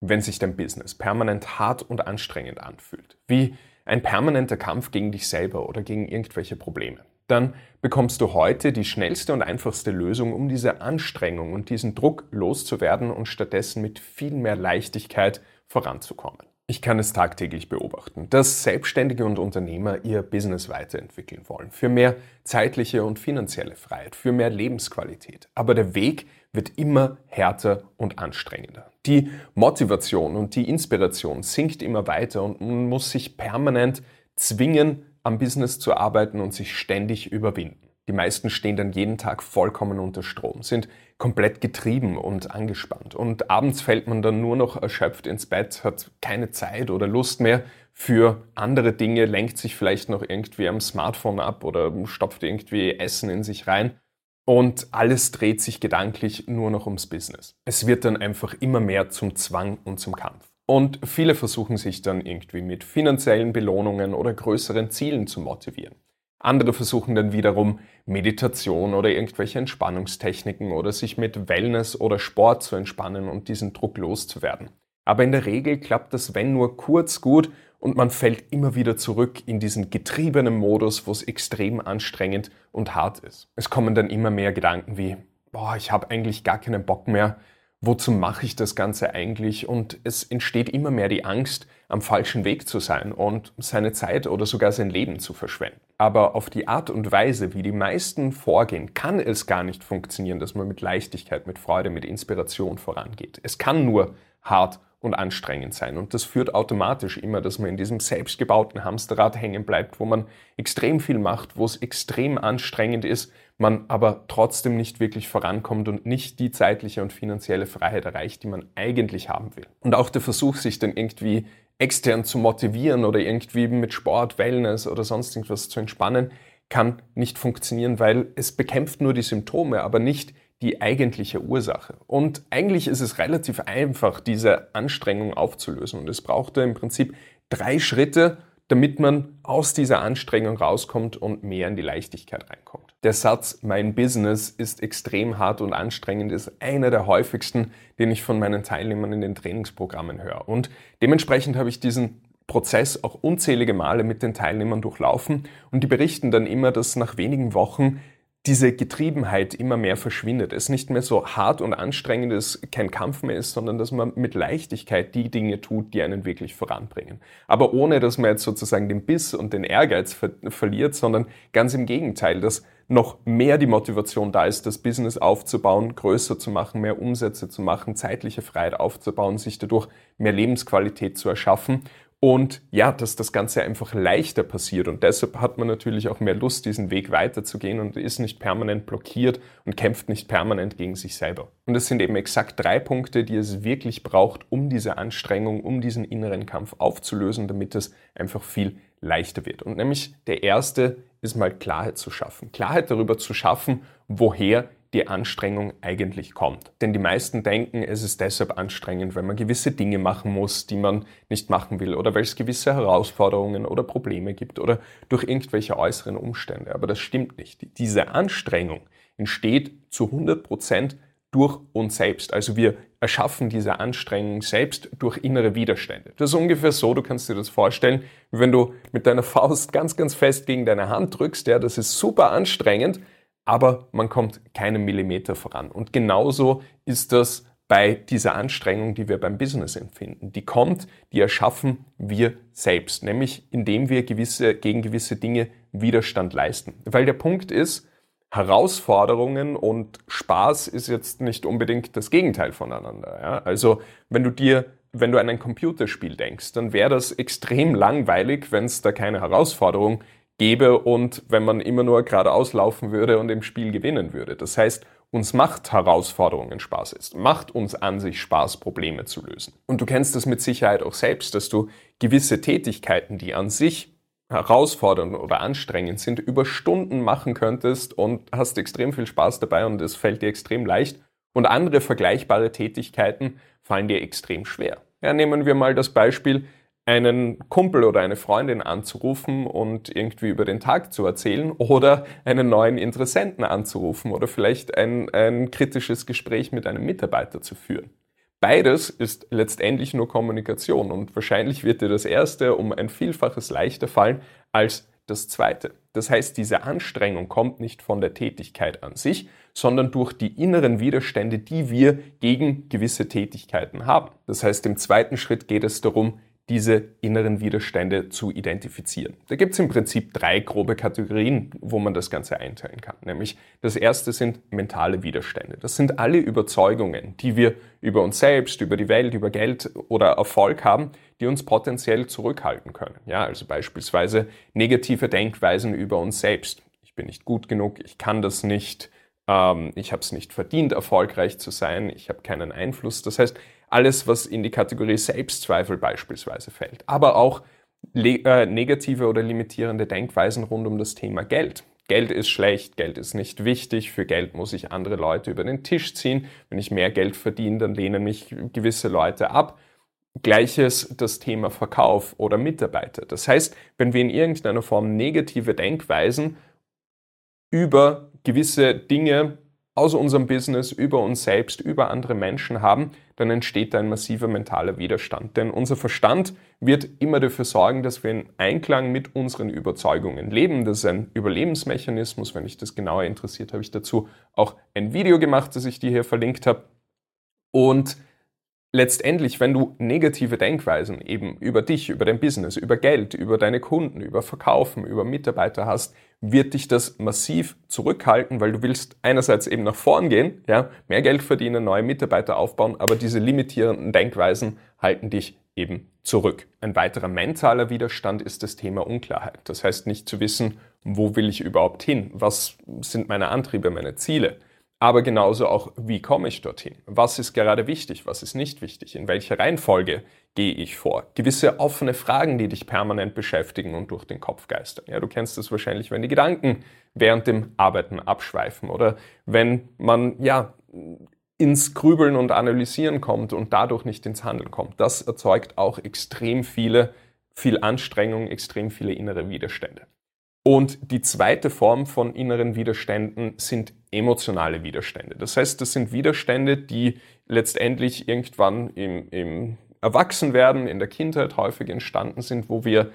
wenn sich dein Business permanent hart und anstrengend anfühlt, wie ein permanenter Kampf gegen dich selber oder gegen irgendwelche Probleme, dann bekommst du heute die schnellste und einfachste Lösung, um diese Anstrengung und diesen Druck loszuwerden und stattdessen mit viel mehr Leichtigkeit voranzukommen. Ich kann es tagtäglich beobachten, dass Selbstständige und Unternehmer ihr Business weiterentwickeln wollen. Für mehr zeitliche und finanzielle Freiheit, für mehr Lebensqualität. Aber der Weg wird immer härter und anstrengender. Die Motivation und die Inspiration sinkt immer weiter und man muss sich permanent zwingen, am Business zu arbeiten und sich ständig überwinden. Die meisten stehen dann jeden Tag vollkommen unter Strom, sind komplett getrieben und angespannt. Und abends fällt man dann nur noch erschöpft ins Bett, hat keine Zeit oder Lust mehr für andere Dinge, lenkt sich vielleicht noch irgendwie am Smartphone ab oder stopft irgendwie Essen in sich rein. Und alles dreht sich gedanklich nur noch ums Business. Es wird dann einfach immer mehr zum Zwang und zum Kampf. Und viele versuchen sich dann irgendwie mit finanziellen Belohnungen oder größeren Zielen zu motivieren. Andere versuchen dann wiederum Meditation oder irgendwelche Entspannungstechniken oder sich mit Wellness oder Sport zu entspannen und diesen Druck loszuwerden. Aber in der Regel klappt das, wenn nur kurz gut und man fällt immer wieder zurück in diesen getriebenen Modus, wo es extrem anstrengend und hart ist. Es kommen dann immer mehr Gedanken wie, boah, ich habe eigentlich gar keinen Bock mehr, wozu mache ich das Ganze eigentlich? Und es entsteht immer mehr die Angst, am falschen Weg zu sein und seine Zeit oder sogar sein Leben zu verschwenden. Aber auf die Art und Weise, wie die meisten vorgehen, kann es gar nicht funktionieren, dass man mit Leichtigkeit, mit Freude, mit Inspiration vorangeht. Es kann nur hart und anstrengend sein. Und das führt automatisch immer, dass man in diesem selbstgebauten Hamsterrad hängen bleibt, wo man extrem viel macht, wo es extrem anstrengend ist, man aber trotzdem nicht wirklich vorankommt und nicht die zeitliche und finanzielle Freiheit erreicht, die man eigentlich haben will. Und auch der Versuch, sich dann irgendwie extern zu motivieren oder irgendwie mit Sport, Wellness oder sonst irgendwas zu entspannen, kann nicht funktionieren, weil es bekämpft nur die Symptome, aber nicht die eigentliche Ursache. Und eigentlich ist es relativ einfach, diese Anstrengung aufzulösen. Und es braucht im Prinzip drei Schritte, damit man aus dieser Anstrengung rauskommt und mehr in die Leichtigkeit reinkommt. Der Satz, mein Business ist extrem hart und anstrengend, ist einer der häufigsten, den ich von meinen Teilnehmern in den Trainingsprogrammen höre. Und dementsprechend habe ich diesen Prozess auch unzählige Male mit den Teilnehmern durchlaufen und die berichten dann immer, dass nach wenigen Wochen diese Getriebenheit immer mehr verschwindet. Es nicht mehr so hart und anstrengend ist, kein Kampf mehr ist, sondern dass man mit Leichtigkeit die Dinge tut, die einen wirklich voranbringen. Aber ohne, dass man jetzt sozusagen den Biss und den Ehrgeiz ver verliert, sondern ganz im Gegenteil, dass noch mehr die Motivation da ist, das Business aufzubauen, größer zu machen, mehr Umsätze zu machen, zeitliche Freiheit aufzubauen, sich dadurch mehr Lebensqualität zu erschaffen und ja, dass das Ganze einfach leichter passiert. Und deshalb hat man natürlich auch mehr Lust, diesen Weg weiterzugehen und ist nicht permanent blockiert und kämpft nicht permanent gegen sich selber. Und es sind eben exakt drei Punkte, die es wirklich braucht, um diese Anstrengung, um diesen inneren Kampf aufzulösen, damit es einfach viel leichter wird. Und nämlich der erste ist mal Klarheit zu schaffen. Klarheit darüber zu schaffen, woher die Anstrengung eigentlich kommt. Denn die meisten denken, es ist deshalb anstrengend, weil man gewisse Dinge machen muss, die man nicht machen will oder weil es gewisse Herausforderungen oder Probleme gibt oder durch irgendwelche äußeren Umstände. Aber das stimmt nicht. Diese Anstrengung entsteht zu 100 Prozent durch uns selbst. Also wir erschaffen diese Anstrengung selbst durch innere Widerstände. Das ist ungefähr so, du kannst dir das vorstellen, wie wenn du mit deiner Faust ganz, ganz fest gegen deine Hand drückst. Ja, das ist super anstrengend, aber man kommt keinen Millimeter voran. Und genauso ist das bei dieser Anstrengung, die wir beim Business empfinden. Die kommt, die erschaffen wir selbst, nämlich indem wir gewisse, gegen gewisse Dinge Widerstand leisten. Weil der Punkt ist, Herausforderungen und Spaß ist jetzt nicht unbedingt das Gegenteil voneinander. Ja? Also wenn du dir wenn du an ein Computerspiel denkst, dann wäre das extrem langweilig, wenn es da keine Herausforderung gäbe und wenn man immer nur geradeaus laufen würde und im Spiel gewinnen würde. Das heißt, uns macht Herausforderungen Spaß ist, macht uns an sich Spaß, Probleme zu lösen. Und du kennst das mit Sicherheit auch selbst, dass du gewisse Tätigkeiten, die an sich herausfordernd oder anstrengend sind, über Stunden machen könntest und hast extrem viel Spaß dabei und es fällt dir extrem leicht. Und andere vergleichbare Tätigkeiten fallen dir extrem schwer. Ja, nehmen wir mal das Beispiel, einen Kumpel oder eine Freundin anzurufen und irgendwie über den Tag zu erzählen oder einen neuen Interessenten anzurufen oder vielleicht ein, ein kritisches Gespräch mit einem Mitarbeiter zu führen. Beides ist letztendlich nur Kommunikation und wahrscheinlich wird dir das erste um ein Vielfaches leichter fallen als das zweite. Das heißt, diese Anstrengung kommt nicht von der Tätigkeit an sich, sondern durch die inneren Widerstände, die wir gegen gewisse Tätigkeiten haben. Das heißt, im zweiten Schritt geht es darum, diese inneren Widerstände zu identifizieren. Da gibt es im Prinzip drei grobe Kategorien, wo man das Ganze einteilen kann. Nämlich das erste sind mentale Widerstände. Das sind alle Überzeugungen, die wir über uns selbst, über die Welt, über Geld oder Erfolg haben, die uns potenziell zurückhalten können. Ja, also beispielsweise negative Denkweisen über uns selbst. Ich bin nicht gut genug, ich kann das nicht, ähm, ich habe es nicht verdient, erfolgreich zu sein, ich habe keinen Einfluss. Das heißt, alles, was in die Kategorie Selbstzweifel beispielsweise fällt, aber auch äh, negative oder limitierende Denkweisen rund um das Thema Geld. Geld ist schlecht, Geld ist nicht wichtig, für Geld muss ich andere Leute über den Tisch ziehen. Wenn ich mehr Geld verdiene, dann lehnen mich gewisse Leute ab. Gleiches das Thema Verkauf oder Mitarbeiter. Das heißt, wenn wir in irgendeiner Form negative Denkweisen über gewisse Dinge aus unserem Business, über uns selbst, über andere Menschen haben, dann entsteht ein massiver mentaler Widerstand. Denn unser Verstand wird immer dafür sorgen, dass wir in Einklang mit unseren Überzeugungen leben. Das ist ein Überlebensmechanismus. Wenn dich das genauer interessiert, habe ich dazu auch ein Video gemacht, das ich dir hier verlinkt habe. Und letztendlich, wenn du negative Denkweisen eben über dich, über dein Business, über Geld, über deine Kunden, über Verkaufen, über Mitarbeiter hast, wird dich das massiv zurückhalten, weil du willst einerseits eben nach vorn gehen, ja, mehr Geld verdienen, neue Mitarbeiter aufbauen, aber diese limitierenden Denkweisen halten dich eben zurück. Ein weiterer mentaler Widerstand ist das Thema Unklarheit. Das heißt nicht zu wissen, wo will ich überhaupt hin? Was sind meine Antriebe, meine Ziele? Aber genauso auch, wie komme ich dorthin? Was ist gerade wichtig? Was ist nicht wichtig? In welcher Reihenfolge gehe ich vor? Gewisse offene Fragen, die dich permanent beschäftigen und durch den Kopf geistern. Ja, du kennst das wahrscheinlich, wenn die Gedanken während dem Arbeiten abschweifen oder wenn man, ja, ins Grübeln und Analysieren kommt und dadurch nicht ins Handeln kommt. Das erzeugt auch extrem viele, viel Anstrengung, extrem viele innere Widerstände. Und die zweite Form von inneren Widerständen sind emotionale Widerstände. Das heißt, das sind Widerstände, die letztendlich irgendwann im, im Erwachsenwerden, in der Kindheit häufig entstanden sind, wo wir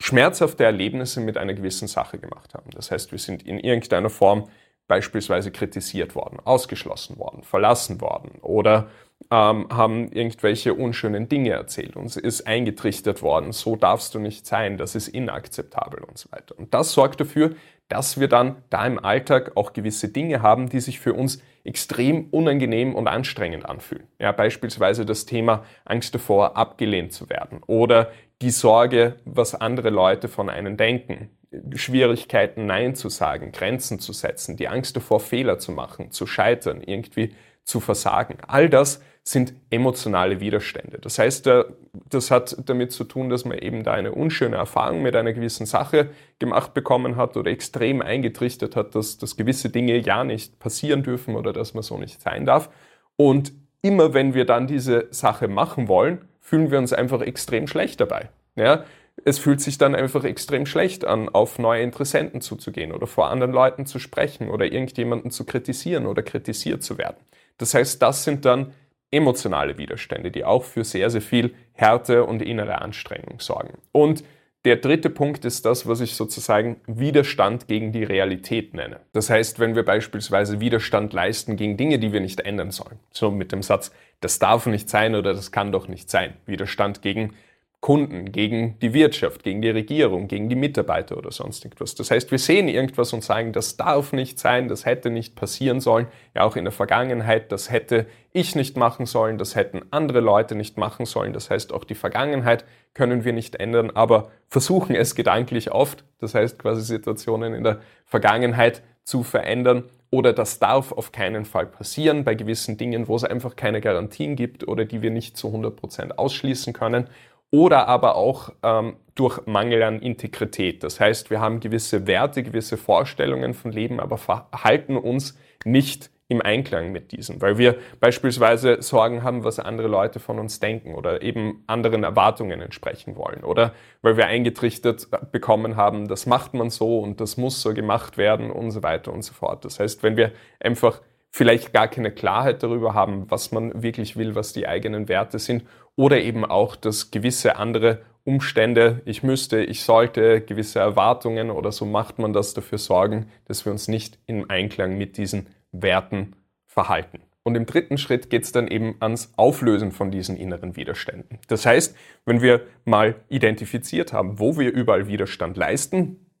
schmerzhafte Erlebnisse mit einer gewissen Sache gemacht haben. Das heißt, wir sind in irgendeiner Form beispielsweise kritisiert worden, ausgeschlossen worden, verlassen worden oder ähm, haben irgendwelche unschönen Dinge erzählt. Uns ist eingetrichtert worden, so darfst du nicht sein, das ist inakzeptabel und so weiter. Und das sorgt dafür, dass wir dann da im Alltag auch gewisse Dinge haben, die sich für uns extrem unangenehm und anstrengend anfühlen. Ja, beispielsweise das Thema Angst davor, abgelehnt zu werden oder die Sorge, was andere Leute von einem denken, Schwierigkeiten Nein zu sagen, Grenzen zu setzen, die Angst davor, Fehler zu machen, zu scheitern, irgendwie zu versagen. All das sind emotionale Widerstände. Das heißt, äh, das hat damit zu tun, dass man eben da eine unschöne Erfahrung mit einer gewissen Sache gemacht bekommen hat oder extrem eingetrichtert hat, dass, dass gewisse Dinge ja nicht passieren dürfen oder dass man so nicht sein darf. Und immer wenn wir dann diese Sache machen wollen, fühlen wir uns einfach extrem schlecht dabei. Ja? Es fühlt sich dann einfach extrem schlecht an, auf neue Interessenten zuzugehen oder vor anderen Leuten zu sprechen oder irgendjemanden zu kritisieren oder kritisiert zu werden. Das heißt, das sind dann emotionale Widerstände, die auch für sehr, sehr viel Härte und innere Anstrengung sorgen. Und der dritte Punkt ist das, was ich sozusagen Widerstand gegen die Realität nenne. Das heißt, wenn wir beispielsweise Widerstand leisten gegen Dinge, die wir nicht ändern sollen. So mit dem Satz, das darf nicht sein oder das kann doch nicht sein. Widerstand gegen Kunden, gegen die Wirtschaft, gegen die Regierung, gegen die Mitarbeiter oder sonst irgendwas. Das heißt, wir sehen irgendwas und sagen, das darf nicht sein, das hätte nicht passieren sollen. Ja, auch in der Vergangenheit, das hätte ich nicht machen sollen, das hätten andere Leute nicht machen sollen. Das heißt, auch die Vergangenheit können wir nicht ändern, aber versuchen es gedanklich oft. Das heißt, quasi Situationen in der Vergangenheit zu verändern oder das darf auf keinen Fall passieren bei gewissen Dingen, wo es einfach keine Garantien gibt oder die wir nicht zu 100 Prozent ausschließen können oder aber auch ähm, durch Mangel an Integrität. Das heißt, wir haben gewisse Werte, gewisse Vorstellungen von Leben, aber verhalten uns nicht im Einklang mit diesen, weil wir beispielsweise Sorgen haben, was andere Leute von uns denken oder eben anderen Erwartungen entsprechen wollen oder weil wir eingetrichtert bekommen haben, das macht man so und das muss so gemacht werden und so weiter und so fort. Das heißt, wenn wir einfach vielleicht gar keine Klarheit darüber haben, was man wirklich will, was die eigenen Werte sind oder eben auch, dass gewisse andere Umstände, ich müsste, ich sollte, gewisse Erwartungen oder so macht man das dafür sorgen, dass wir uns nicht im Einklang mit diesen Werten verhalten. Und im dritten Schritt geht es dann eben ans Auflösen von diesen inneren Widerständen. Das heißt, wenn wir mal identifiziert haben, wo wir überall Widerstand leisten,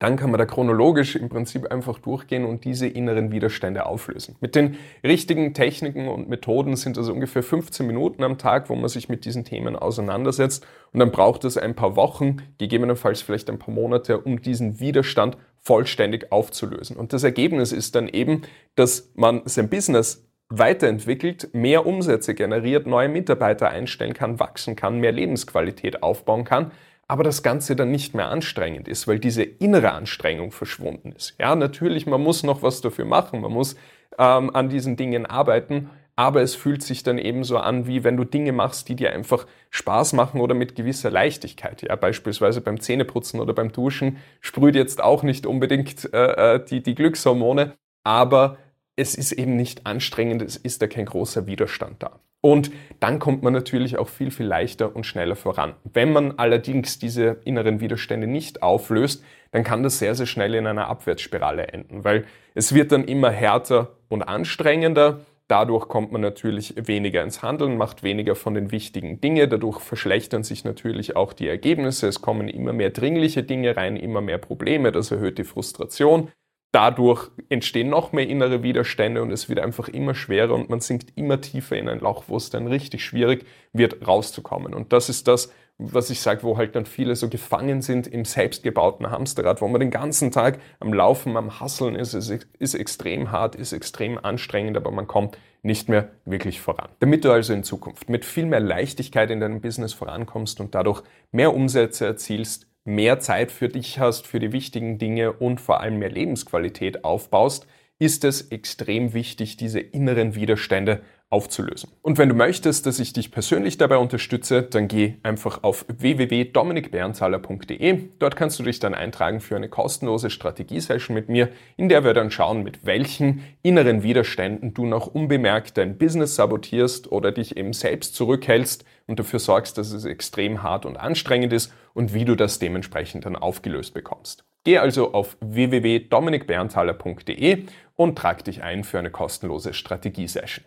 dann kann man da chronologisch im Prinzip einfach durchgehen und diese inneren Widerstände auflösen. Mit den richtigen Techniken und Methoden sind das ungefähr 15 Minuten am Tag, wo man sich mit diesen Themen auseinandersetzt. Und dann braucht es ein paar Wochen, gegebenenfalls vielleicht ein paar Monate, um diesen Widerstand vollständig aufzulösen. Und das Ergebnis ist dann eben, dass man sein Business weiterentwickelt, mehr Umsätze generiert, neue Mitarbeiter einstellen kann, wachsen kann, mehr Lebensqualität aufbauen kann aber das Ganze dann nicht mehr anstrengend ist, weil diese innere Anstrengung verschwunden ist. Ja, natürlich, man muss noch was dafür machen, man muss ähm, an diesen Dingen arbeiten, aber es fühlt sich dann eben so an, wie wenn du Dinge machst, die dir einfach Spaß machen oder mit gewisser Leichtigkeit. Ja, beispielsweise beim Zähneputzen oder beim Duschen sprüht jetzt auch nicht unbedingt äh, äh die, die Glückshormone, aber es ist eben nicht anstrengend, es ist da kein großer Widerstand da. Und dann kommt man natürlich auch viel, viel leichter und schneller voran. Wenn man allerdings diese inneren Widerstände nicht auflöst, dann kann das sehr, sehr schnell in einer Abwärtsspirale enden, weil es wird dann immer härter und anstrengender. Dadurch kommt man natürlich weniger ins Handeln, macht weniger von den wichtigen Dingen. Dadurch verschlechtern sich natürlich auch die Ergebnisse. Es kommen immer mehr dringliche Dinge rein, immer mehr Probleme. Das erhöht die Frustration dadurch entstehen noch mehr innere Widerstände und es wird einfach immer schwerer und man sinkt immer tiefer in ein Loch, wo es dann richtig schwierig wird, rauszukommen. Und das ist das, was ich sage, wo halt dann viele so gefangen sind im selbstgebauten Hamsterrad, wo man den ganzen Tag am Laufen, am Hasseln ist. Es ist extrem hart, ist extrem anstrengend, aber man kommt nicht mehr wirklich voran. Damit du also in Zukunft mit viel mehr Leichtigkeit in deinem Business vorankommst und dadurch mehr Umsätze erzielst, mehr Zeit für dich hast, für die wichtigen Dinge und vor allem mehr Lebensqualität aufbaust, ist es extrem wichtig, diese inneren Widerstände aufzulösen. Und wenn du möchtest, dass ich dich persönlich dabei unterstütze, dann geh einfach auf www.dominikberntaler.de. Dort kannst du dich dann eintragen für eine kostenlose Strategiesession mit mir, in der wir dann schauen, mit welchen inneren Widerständen du noch unbemerkt dein Business sabotierst oder dich eben selbst zurückhältst und dafür sorgst, dass es extrem hart und anstrengend ist und wie du das dementsprechend dann aufgelöst bekommst. Geh also auf www.dominikberntaler.de und trag dich ein für eine kostenlose Strategiesession.